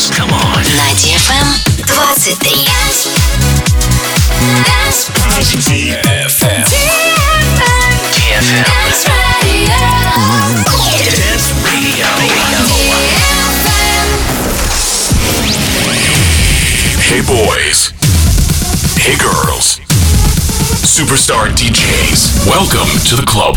dance. Come on. На DFM 23. DFM. DFM. Dance Radio. Hey boys. Hey girls. Superstar DJs. Welcome to the club.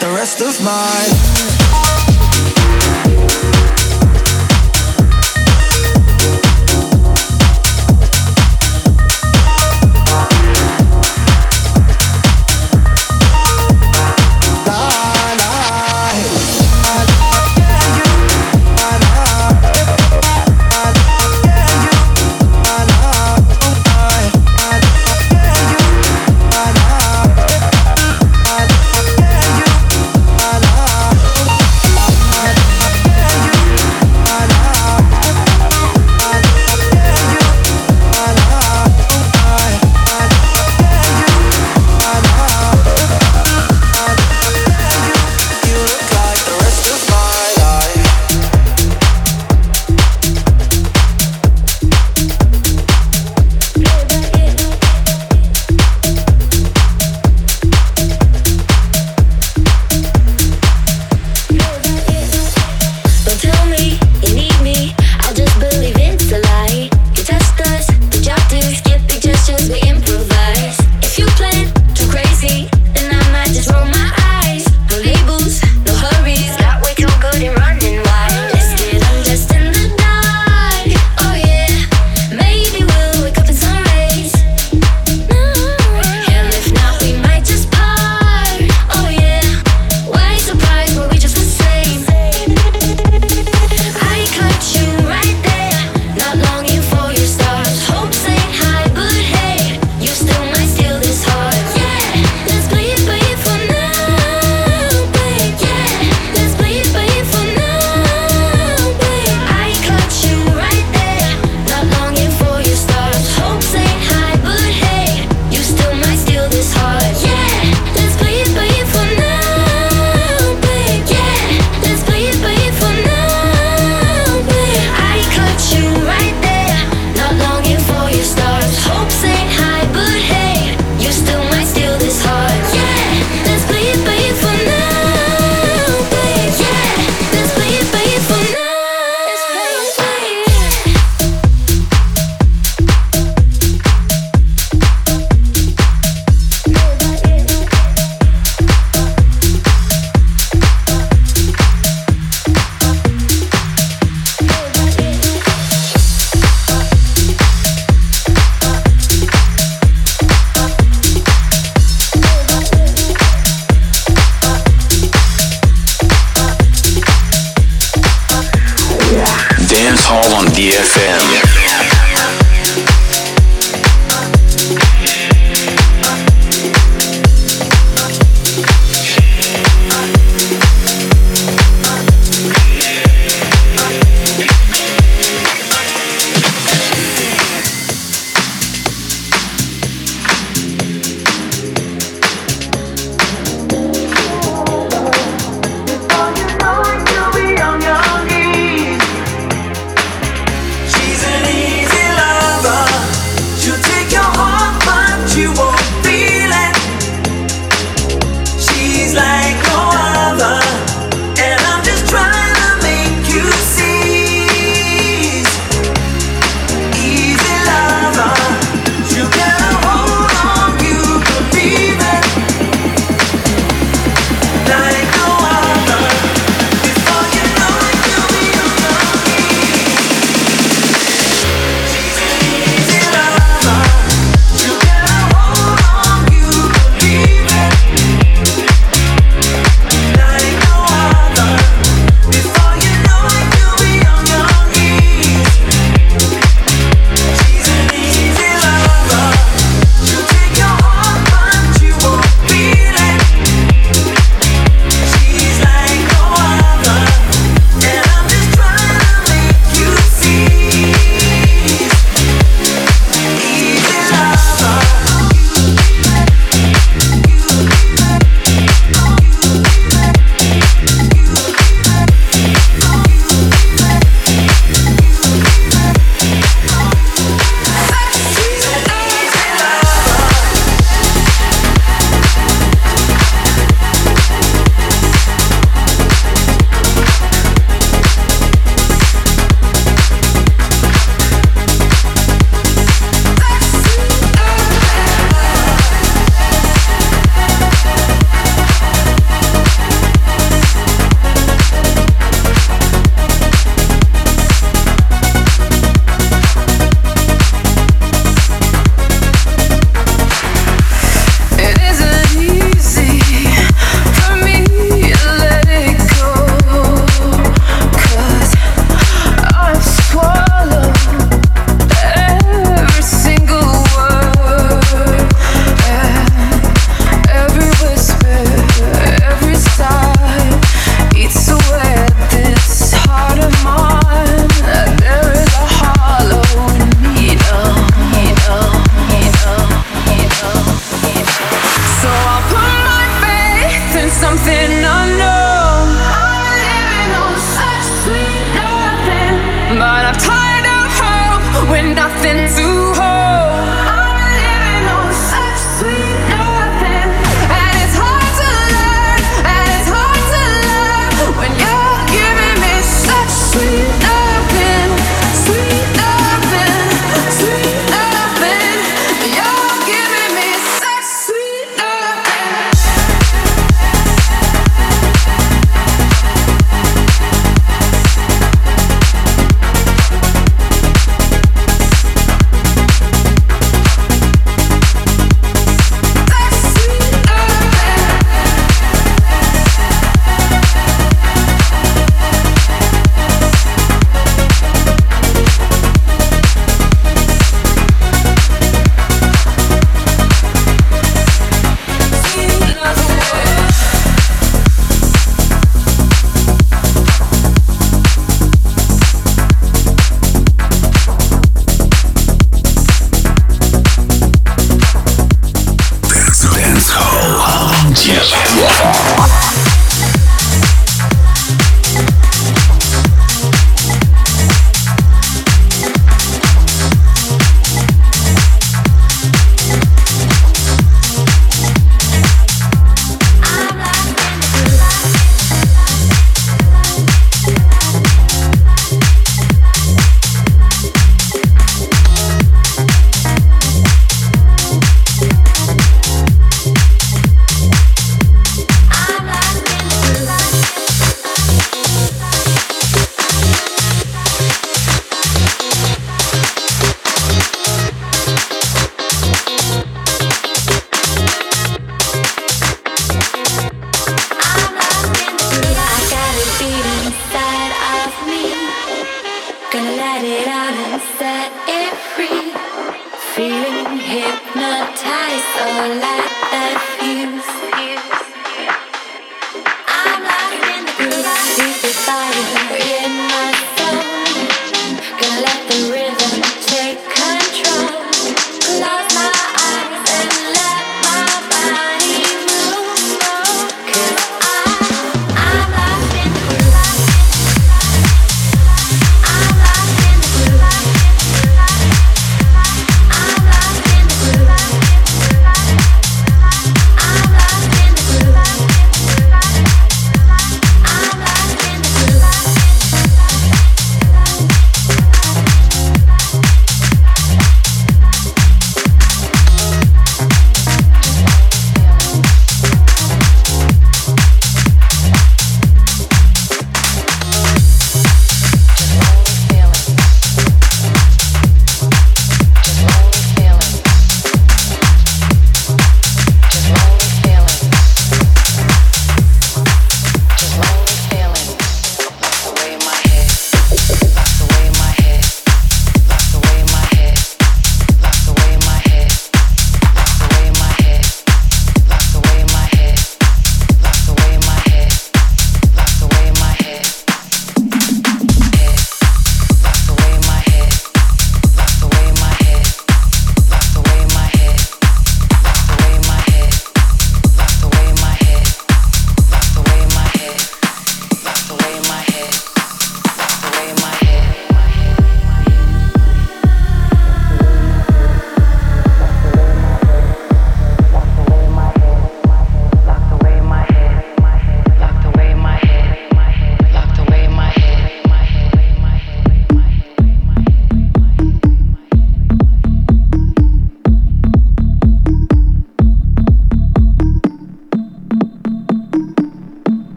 The rest of mine.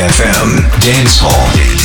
FM Dance Hall.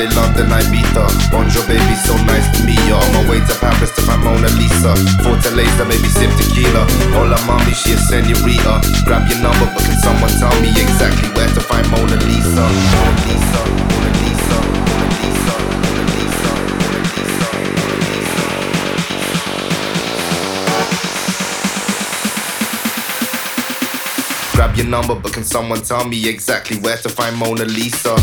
they love the Ibiza. Bonjour, baby, so nice to meet ya. On my way to Paris to find Mona Lisa. Fortaleza, maybe sip tequila. Hola, mommy, she a senorita. Grab your number, but can someone tell me exactly where to find Mona Lisa, Mona Lisa. Mona Lisa, Mona Lisa, Mona Lisa. Grab your number, but can someone tell me exactly where to find Mona Lisa?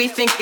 we think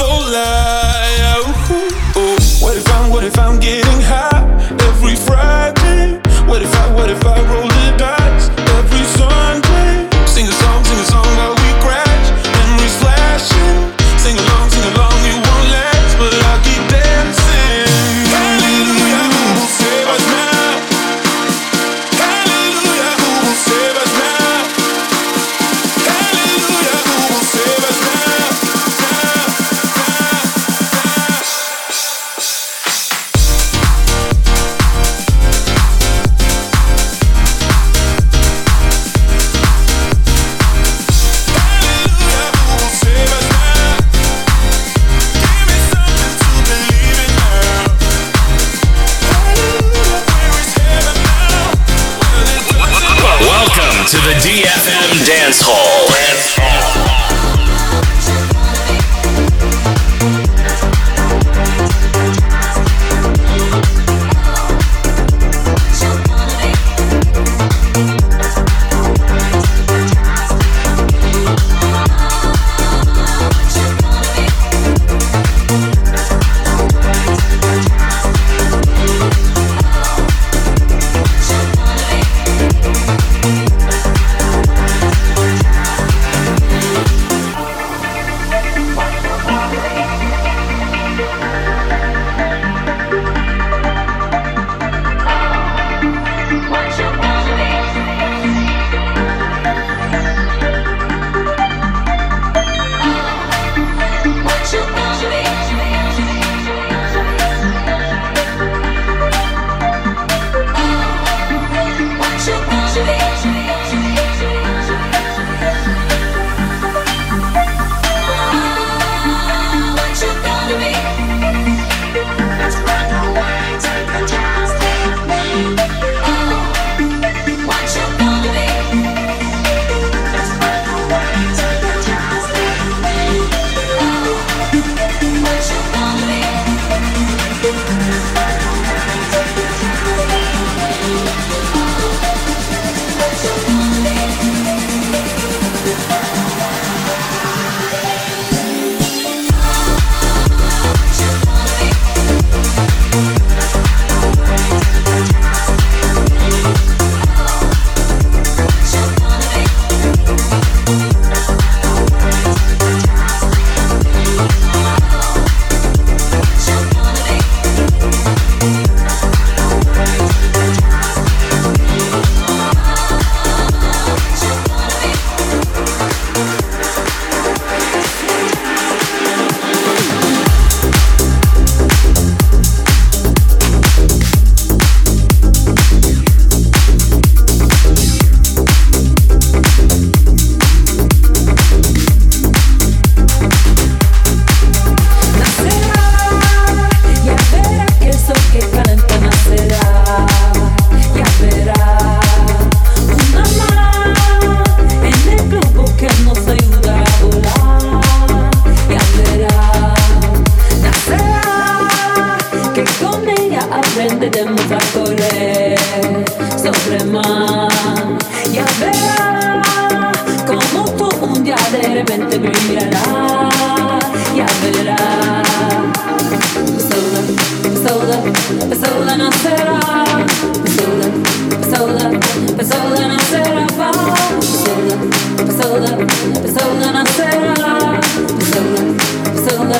for life.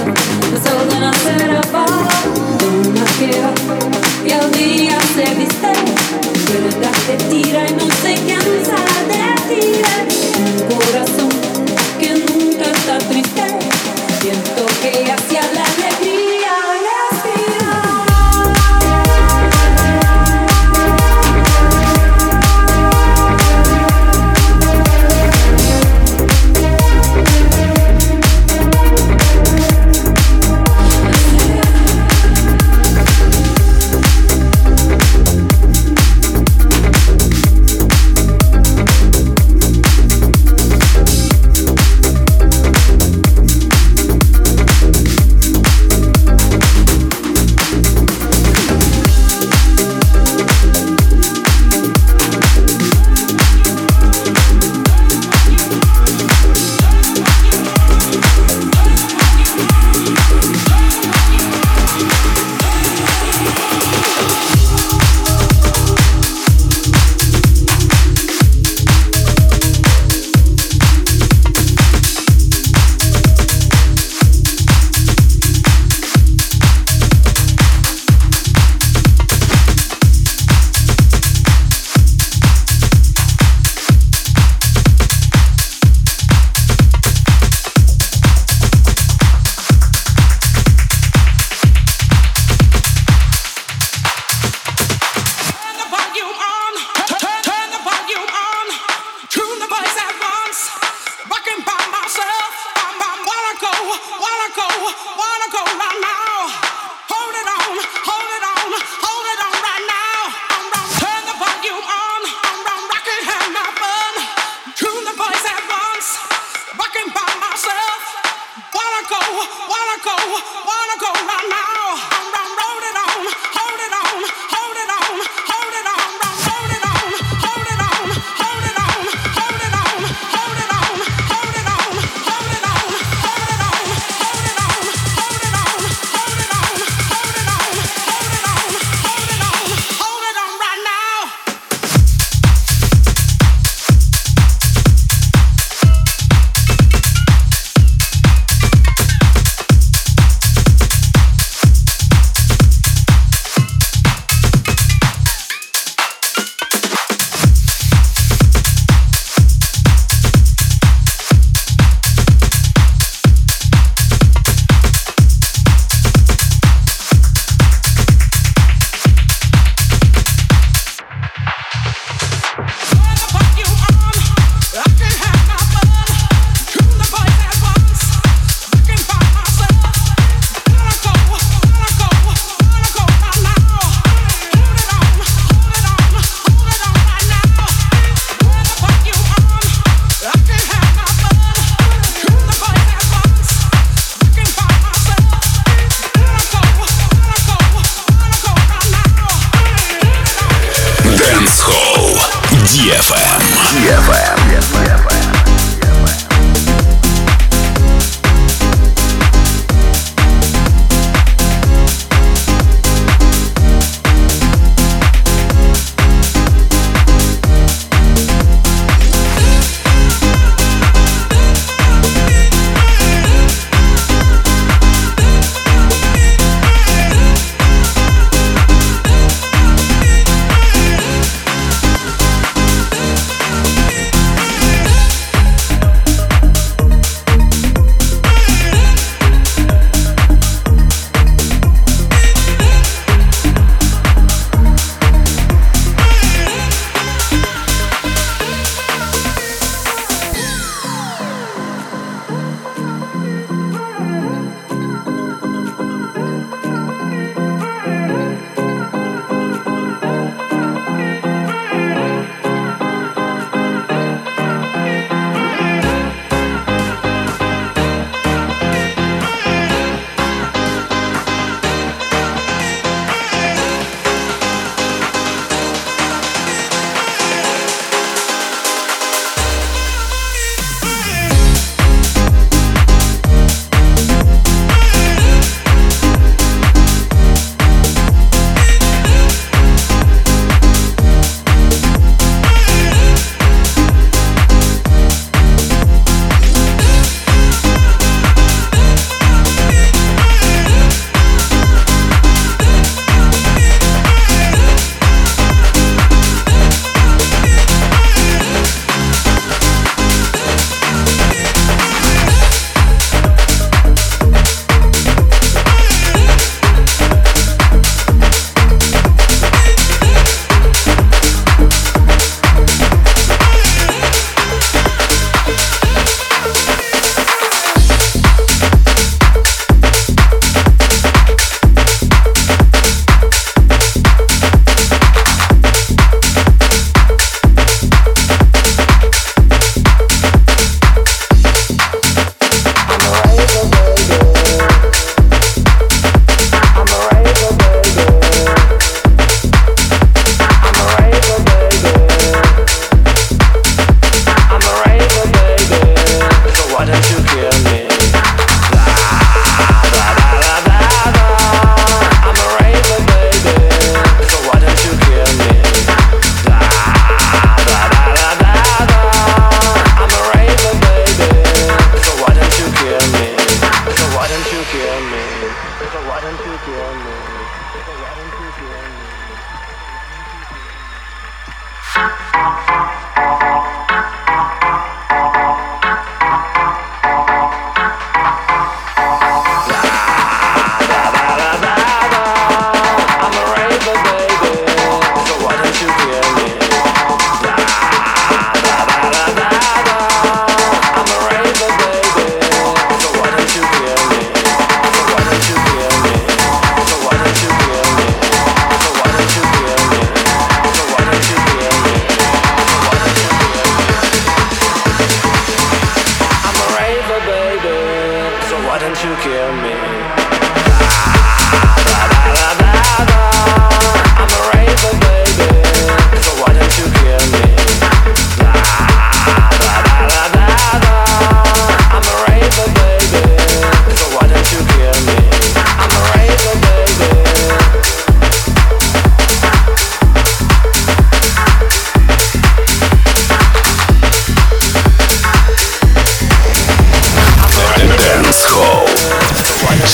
Sola, sola nacerá. Una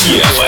DFM.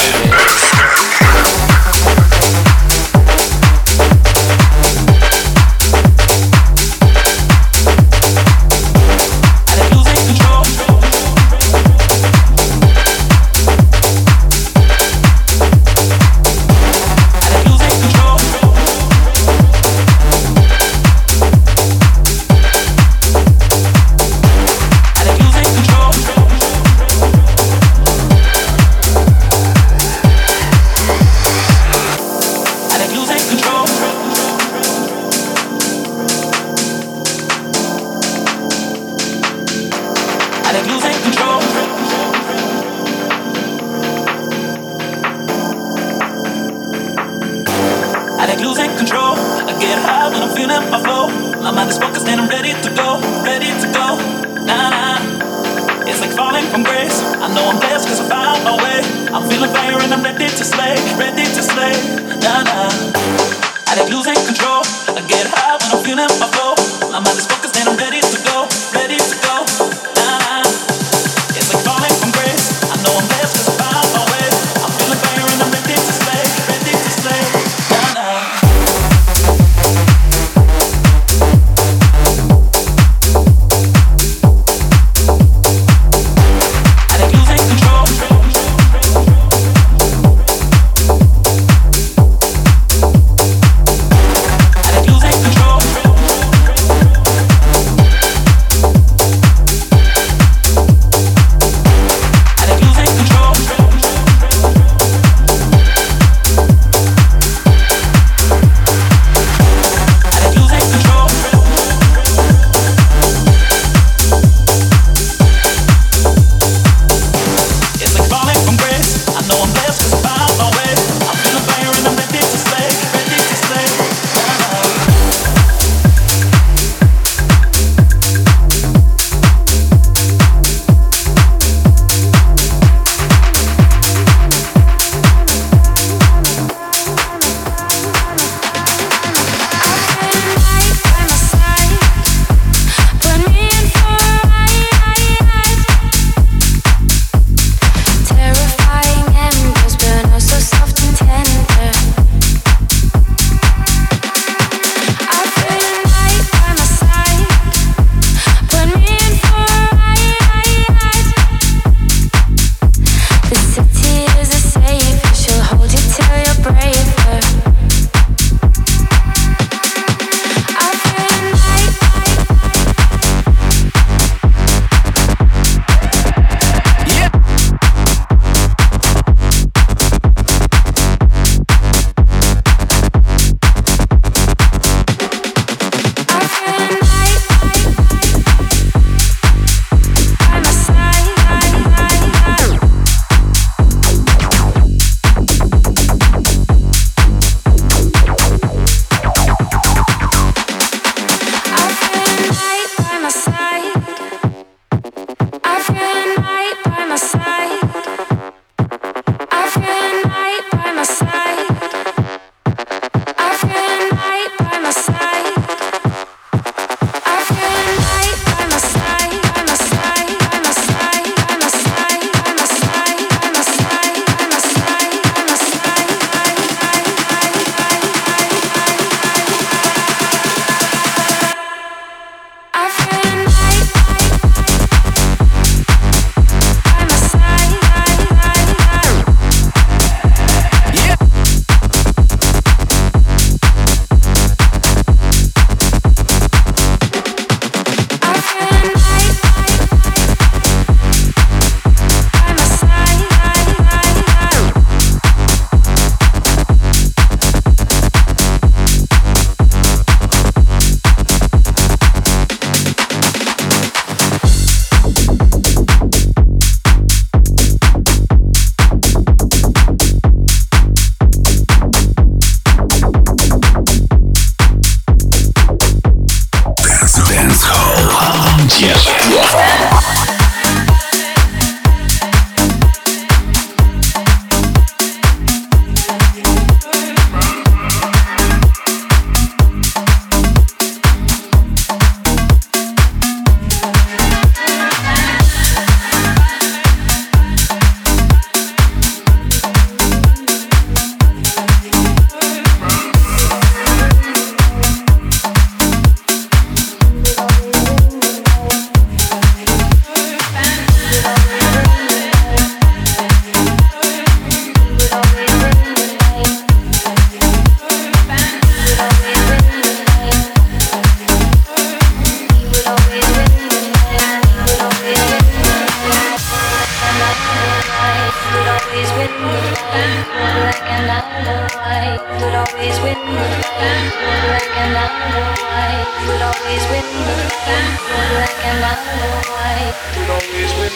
always win.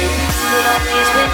You would always win.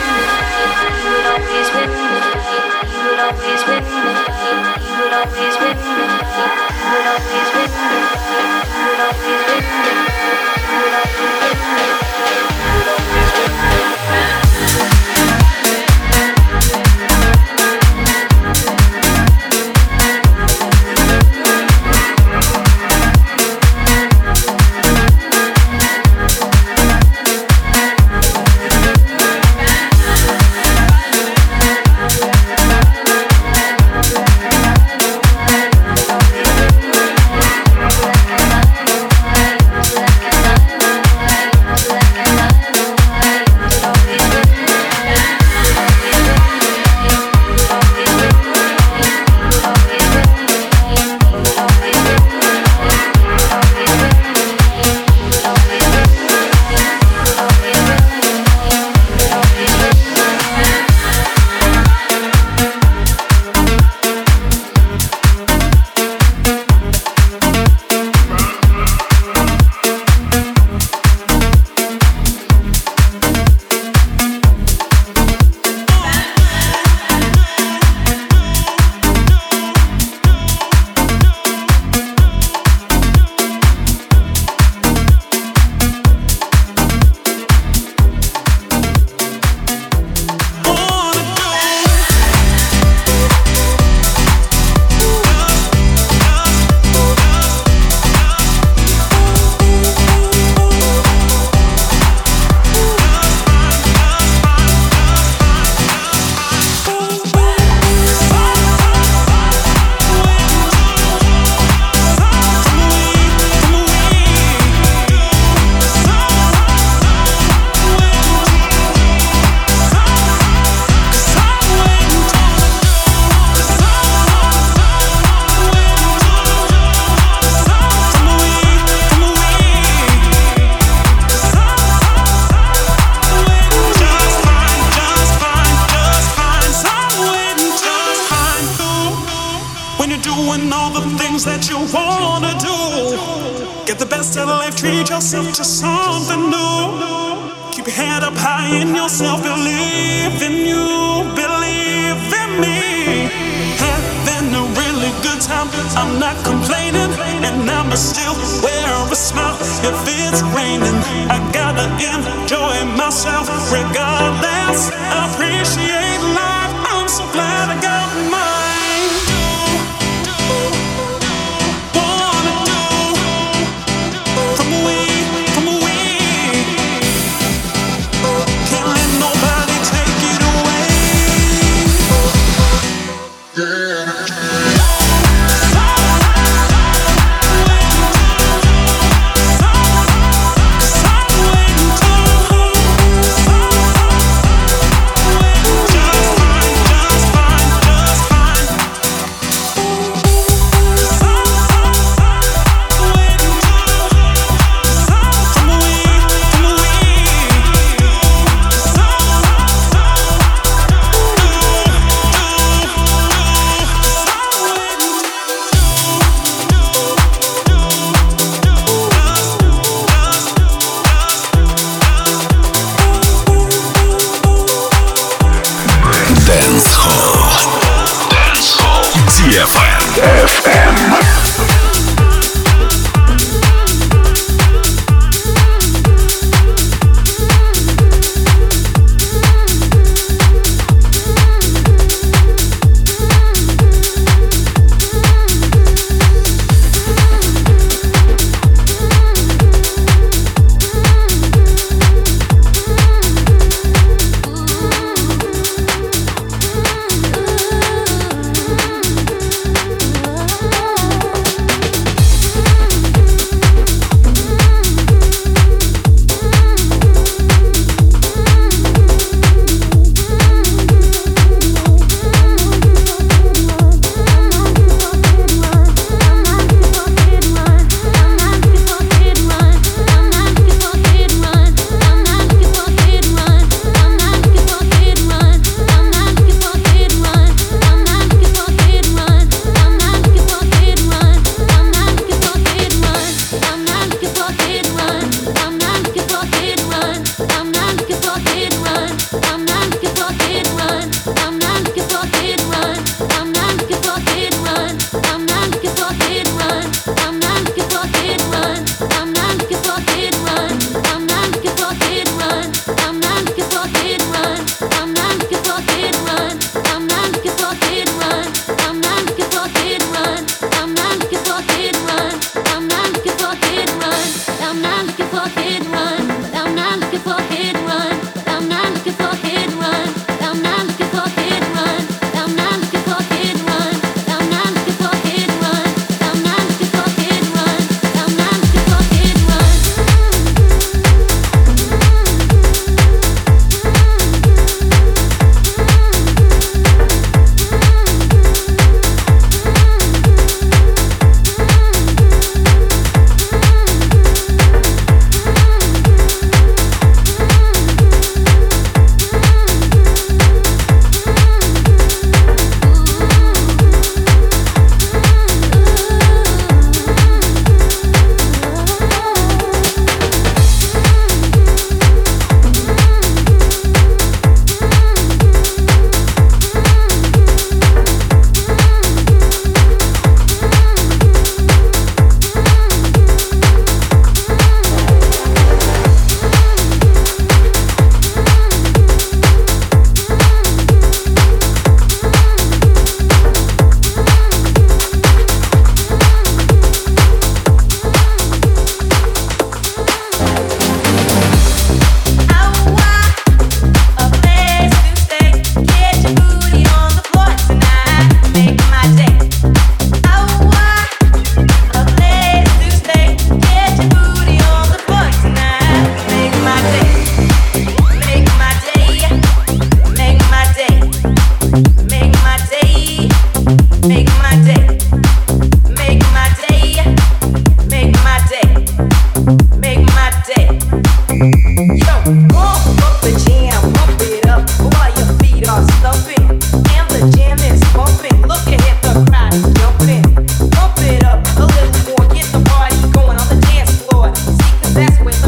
that's when